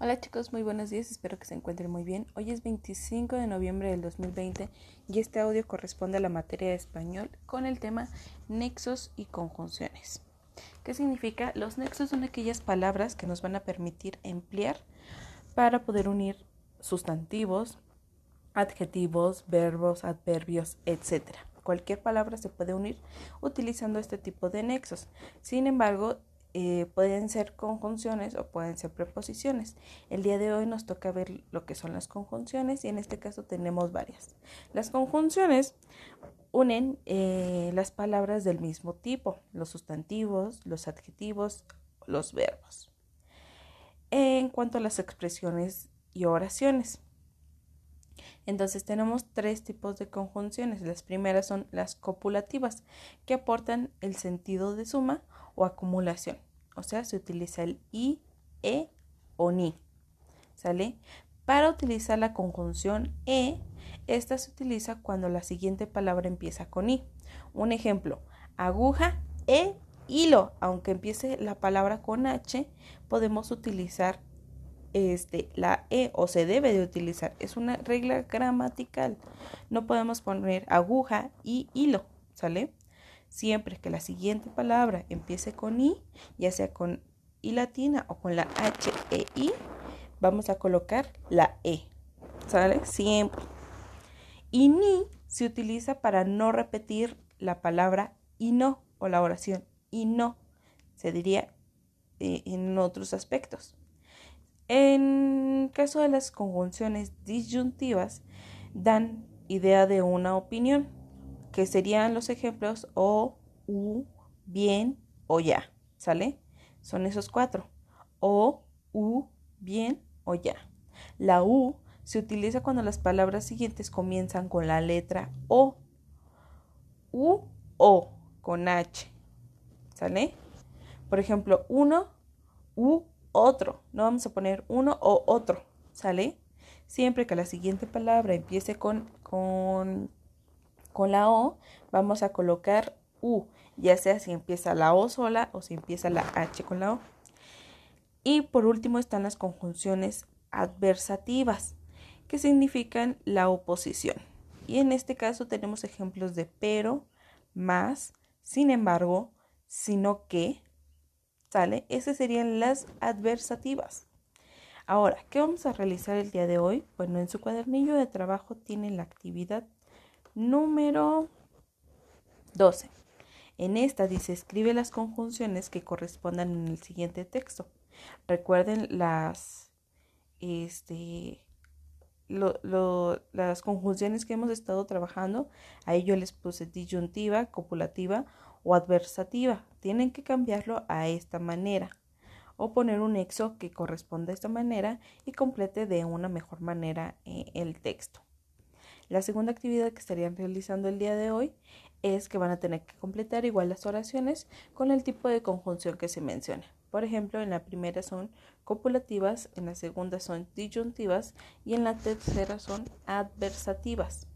Hola chicos, muy buenos días, espero que se encuentren muy bien. Hoy es 25 de noviembre del 2020 y este audio corresponde a la materia de español con el tema nexos y conjunciones. ¿Qué significa? Los nexos son aquellas palabras que nos van a permitir emplear para poder unir sustantivos, adjetivos, verbos, adverbios, etc. Cualquier palabra se puede unir utilizando este tipo de nexos. Sin embargo, eh, pueden ser conjunciones o pueden ser preposiciones. El día de hoy nos toca ver lo que son las conjunciones y en este caso tenemos varias. Las conjunciones unen eh, las palabras del mismo tipo, los sustantivos, los adjetivos, los verbos. En cuanto a las expresiones y oraciones. Entonces tenemos tres tipos de conjunciones. Las primeras son las copulativas, que aportan el sentido de suma o acumulación. O sea, se utiliza el i, e o ni. ¿Sale? Para utilizar la conjunción e, esta se utiliza cuando la siguiente palabra empieza con i. Un ejemplo, aguja e hilo. Aunque empiece la palabra con h, podemos utilizar este, la E o se debe de utilizar. Es una regla gramatical. No podemos poner aguja y hilo, ¿sale? Siempre que la siguiente palabra empiece con I, ya sea con I latina o con la H e I, vamos a colocar la E, ¿sale? Siempre. Y ni se utiliza para no repetir la palabra y no o la oración y no. Se diría eh, en otros aspectos. En caso de las conjunciones disyuntivas, dan idea de una opinión, que serían los ejemplos o, u, bien o ya, ¿sale? Son esos cuatro. O, u, bien o ya. La u se utiliza cuando las palabras siguientes comienzan con la letra o. U, o, con h, ¿sale? Por ejemplo, uno, u, otro. No vamos a poner uno o otro, ¿sale? Siempre que la siguiente palabra empiece con, con, con la O, vamos a colocar U, ya sea si empieza la O sola o si empieza la H con la O. Y por último están las conjunciones adversativas, que significan la oposición. Y en este caso tenemos ejemplos de pero, más, sin embargo, sino que, ¿Sale? Esas serían las adversativas. Ahora, ¿qué vamos a realizar el día de hoy? Bueno, en su cuadernillo de trabajo tiene la actividad número 12. En esta dice, escribe las conjunciones que correspondan en el siguiente texto. Recuerden las, este, las conjunciones que hemos estado trabajando. Ahí yo les puse disyuntiva, copulativa o adversativa. Tienen que cambiarlo a esta manera o poner un nexo que corresponda a esta manera y complete de una mejor manera eh, el texto. La segunda actividad que estarían realizando el día de hoy es que van a tener que completar igual las oraciones con el tipo de conjunción que se menciona. Por ejemplo, en la primera son copulativas, en la segunda son disyuntivas y en la tercera son adversativas.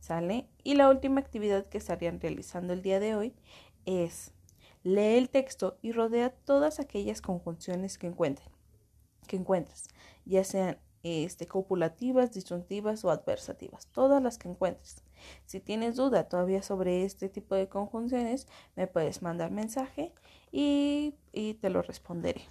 ¿Sale? Y la última actividad que estarían realizando el día de hoy es lee el texto y rodea todas aquellas conjunciones que encuentres, que encuentres ya sean este, copulativas, disyuntivas o adversativas, todas las que encuentres. Si tienes duda todavía sobre este tipo de conjunciones, me puedes mandar mensaje y, y te lo responderé.